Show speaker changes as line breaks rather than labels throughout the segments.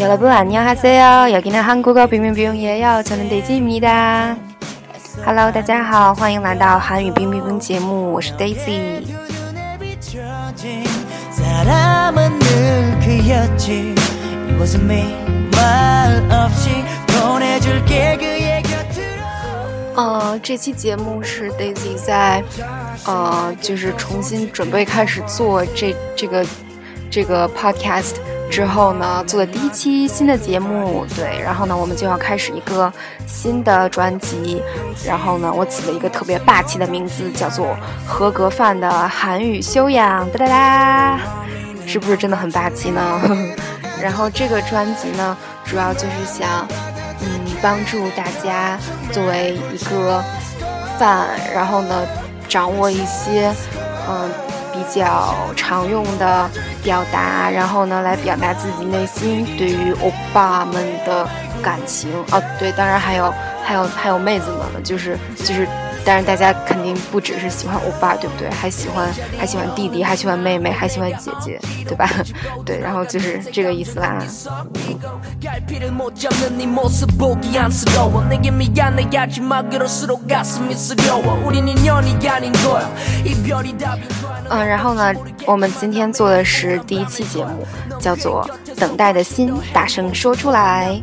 여러분 안녕하세요. 여기는 한국어 빙빙빙이에요. 저는 데이지입니다. Hello，大家好，欢迎来到韩语冰冰冰节目，我是 Daisy。呃，这期节目是 Daisy 在，呃，就是重新准备开始做这这个 这个 podcast。之后呢，做的第一期新的节目，对，然后呢，我们就要开始一个新的专辑，然后呢，我起了一个特别霸气的名字，叫做“合格范的韩语修养”，哒哒哒，是不是真的很霸气呢？然后这个专辑呢，主要就是想，嗯，帮助大家作为一个范，然后呢，掌握一些，嗯。比较常用的表达，然后呢，来表达自己内心对于欧巴们的感情哦，对，当然还有还有还有妹子们，就是就是。但是大家肯定不只是喜欢欧巴，对不对？还喜欢还喜欢弟弟，还喜欢妹妹，还喜欢姐姐，对吧？对，然后就是这个意思啦。嗯，然后呢，我们今天做的是第一期节目，叫做《等待的心》，大声说出来。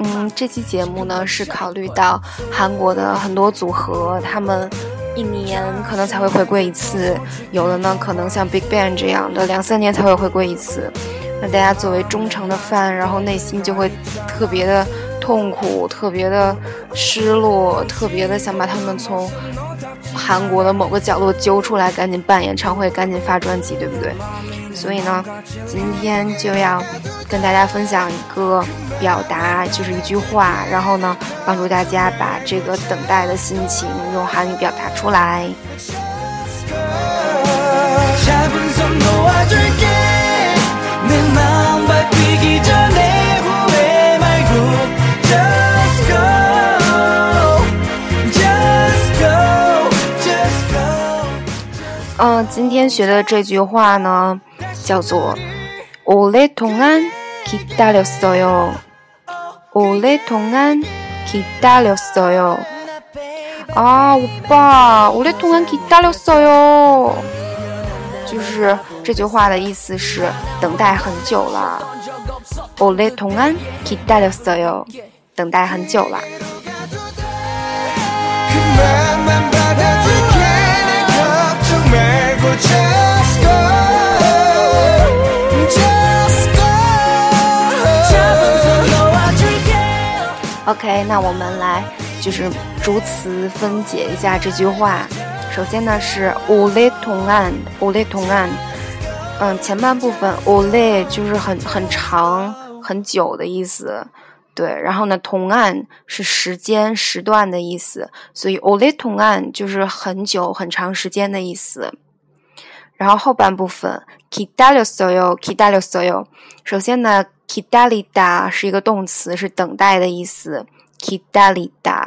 嗯，这期节目呢是考虑到韩国的很多组合，他们一年可能才会回归一次，有的呢可能像 Big Bang 这样的两三年才会回归一次。那大家作为忠诚的 fan，然后内心就会特别的痛苦，特别的失落，特别的想把他们从韩国的某个角落揪出来，赶紧办演唱会，赶紧发专辑，对不对？所以呢，今天就要跟大家分享一个表达，就是一句话，然后呢，帮助大家把这个等待的心情用韩语表达出来。今天学的这句话呢。叫做오래동안기다렸어요오래동안기다렸어요啊，오빠오래동안기다렸어요就是这句话的意思是等待很久了。오래동안기다렸어 요， 等待很久了。 OK，那我们来就是逐词分解一下这句话。首先呢是 ole tong an，ole tong an，嗯，前半部分 ole 就是很很长很久的意思，对。然后呢，tong an 是时间时段的意思，所以 ole tong an 就是很久很长时间的意思。然后后半部分 kidalyo soyo，kidalyo soyo，首先呢。Kidalida 是一个动词，是等待的意思。kidalida，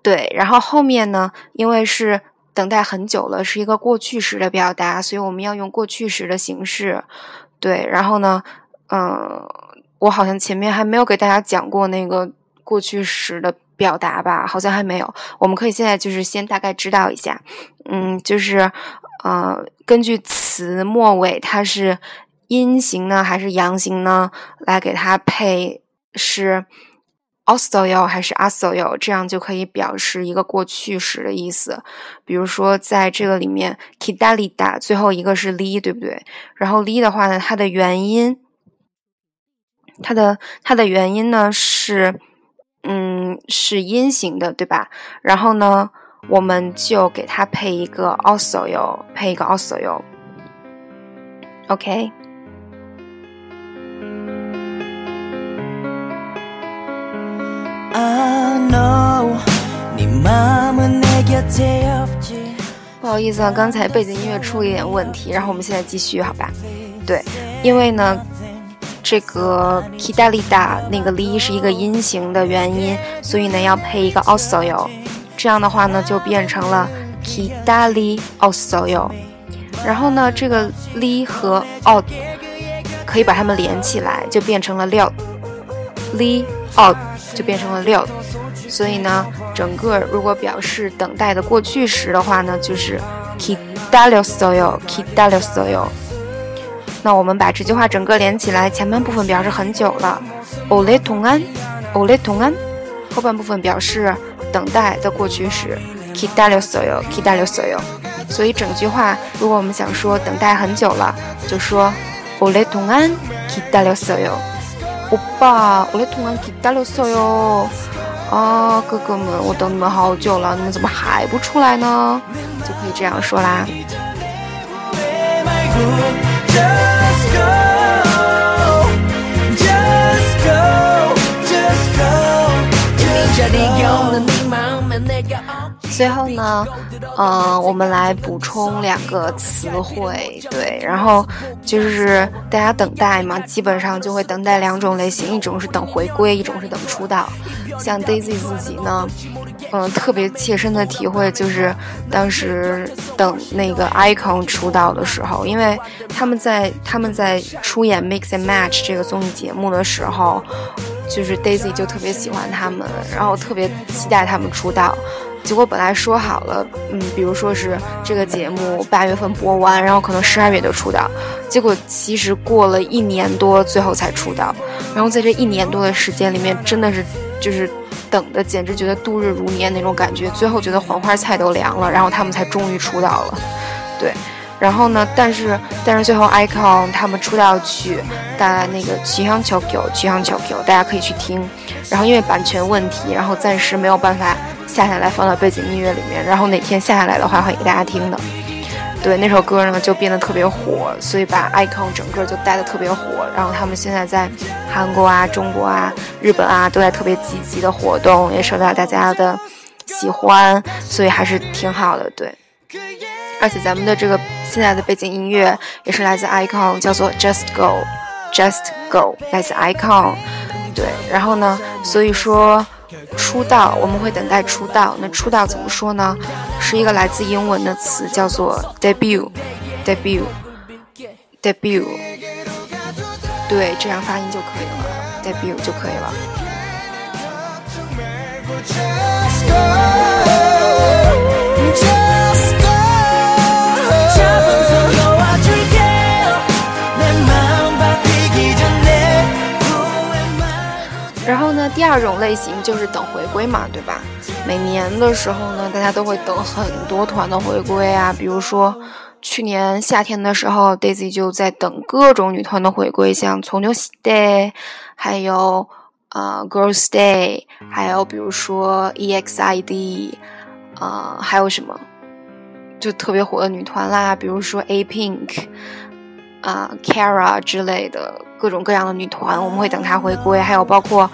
对，然后后面呢，因为是等待很久了，是一个过去时的表达，所以我们要用过去时的形式。对，然后呢，嗯，我好像前面还没有给大家讲过那个过去时的表达吧？好像还没有。我们可以现在就是先大概知道一下，嗯，就是呃，根据词末尾它是。阴形呢，还是阳形呢？来给它配是 osoyo 还是 asoyo，这样就可以表示一个过去时的意思。比如说，在这个里面，kidalida 最后一个是 li，对不对？然后 li 的话呢，它的原因，它的它的原因呢是，嗯，是阴形的，对吧？然后呢，我们就给它配一个 osoyo，配一个 osoyo，OK。不好意思啊，刚才背景音乐出了一点问题，然后我们现在继续，好吧？对，因为呢，这个 kidalida 那个 li 是一个阴形的原因，所以呢要配一个 osoyo，这样的话呢就变成了 kidali osoyo。然后呢，这个 li 和 o 可以把它们连起来，就变成了六。li o 就变成了六。所以呢，整个如果表示等待的过去时的话呢，就是 kidaliosoyo，kidaliosoyo。那我们把这句话整个连起来，前半部分表示很久了，ole tongan，ole tongan。后半部分表示等待的过去时，kidaliosoyo，kidaliosoyo。所以整句话，如果我们想说等待很久了，就说 ole tongan，kidaliosoyo。欧巴，ole tongan，kidaliosoyo。啊，哥哥们，我等你们好久了，你们怎么还不出来呢？就可以这样说啦。最后呢，嗯，我们来补充两个词汇，对，然后就是大家等待嘛，基本上就会等待两种类型，一种是等回归，一种是等出道。像 Daisy 自己呢，嗯，特别切身的体会就是当时等那个 Icon 出道的时候，因为他们在他们在出演 Mix and Match 这个综艺节目的时候，就是 Daisy 就特别喜欢他们，然后特别期待他们出道。结果本来说好了，嗯，比如说是这个节目八月份播完，然后可能十二月就出道。结果其实过了一年多，最后才出道。然后在这一年多的时间里面，真的是就是等的，简直觉得度日如年那种感觉。最后觉得黄花菜都凉了，然后他们才终于出道了。对，然后呢，但是但是最后 icon 他们出道曲，大家那个曲香球球曲香球球，大家可以去听。然后因为版权问题，然后暂时没有办法。下下来放到背景音乐里面，然后哪天下下来的话会给大家听的。对，那首歌呢就变得特别火，所以把 icon 整个就带的特别火。然后他们现在在韩国啊、中国啊、日本啊都在特别积极的活动，也受到大家的喜欢，所以还是挺好的。对，而且咱们的这个现在的背景音乐也是来自 icon，叫做 Just Go，Just Go，来自 icon。对，然后呢，所以说。出道，我们会等待出道。那出道怎么说呢？是一个来自英文的词，叫做 debut，debut，debut。对，这样发音就可以了，debut 就可以了。二种类型就是等回归嘛，对吧？每年的时候呢，大家都会等很多团的回归啊。比如说，去年夏天的时候，Daisy 就在等各种女团的回归，像从牛 Day，还有呃 Girls Day，还有比如说 EXID，啊，还有什么就特别火的女团啦，比如说 A Pink。啊，Kara 之类的各种各样的女团，我们会等她回归。还有包括，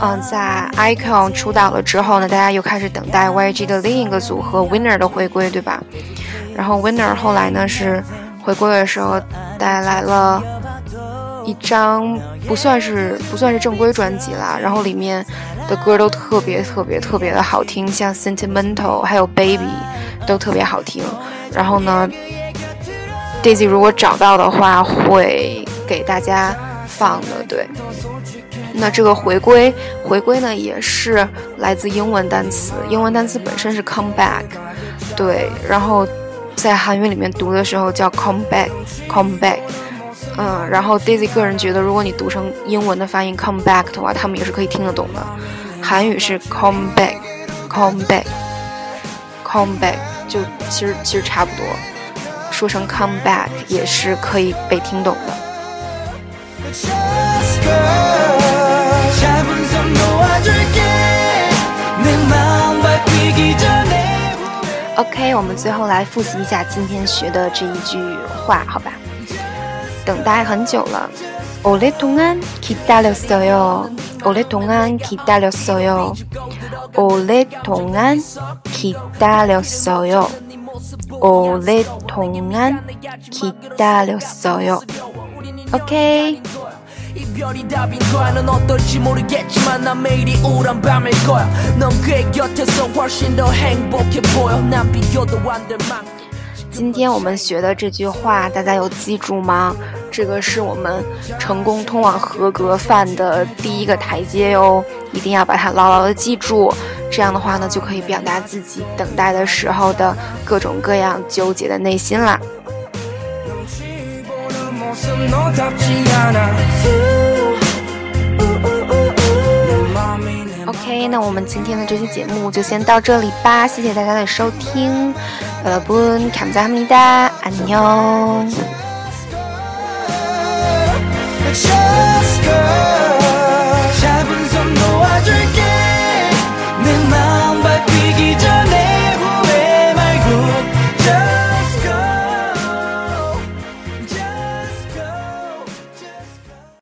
嗯，在 Icon 出道了之后呢，大家又开始等待 YG 的另一个组合 Winner 的回归，对吧？然后 Winner 后来呢是回归的时候带来了一张不算是不算是正规专辑啦，然后里面的歌都特别特别特别的好听，像 Sentimental 还有 Baby 都特别好听。然后呢？Daisy 如果找到的话，会给大家放的。对，那这个回归，回归呢也是来自英文单词，英文单词本身是 come back，对，然后在韩语里面读的时候叫 come back，come back，嗯，然后 Daisy 个人觉得，如果你读成英文的发音 come back 的话，他们也是可以听得懂的。韩语是 come back，come back，come back，就其实其实差不多。说成 come back 也是可以被听懂的。OK，我们最后来复习一下今天学的这一句话，好吧？等待很久了。오래동안기다렸어 요。 오래동안기다렸어 요。 오래동안기다렸어 요。 오랫동안 기다렸어요. 오케이. 이별이 답인 거야는 어떨지 모르겠지만 난 매일이 우울한 밤일 거야 넌 그의 곁에서 훨씬 더 행복해 보여 난 비교도 안될 만큼 今天我们学的这句话，大家有记住吗？这个是我们成功通往合格范的第一个台阶哟，一定要把它牢牢的记住。 这样的话呢，就可以表达自己等待的时候的各种各样纠结的内心啦。OK，那我们今天的这期节目就先到这里吧，谢谢大家的收听，呃，不，감사합니 다， 安녕。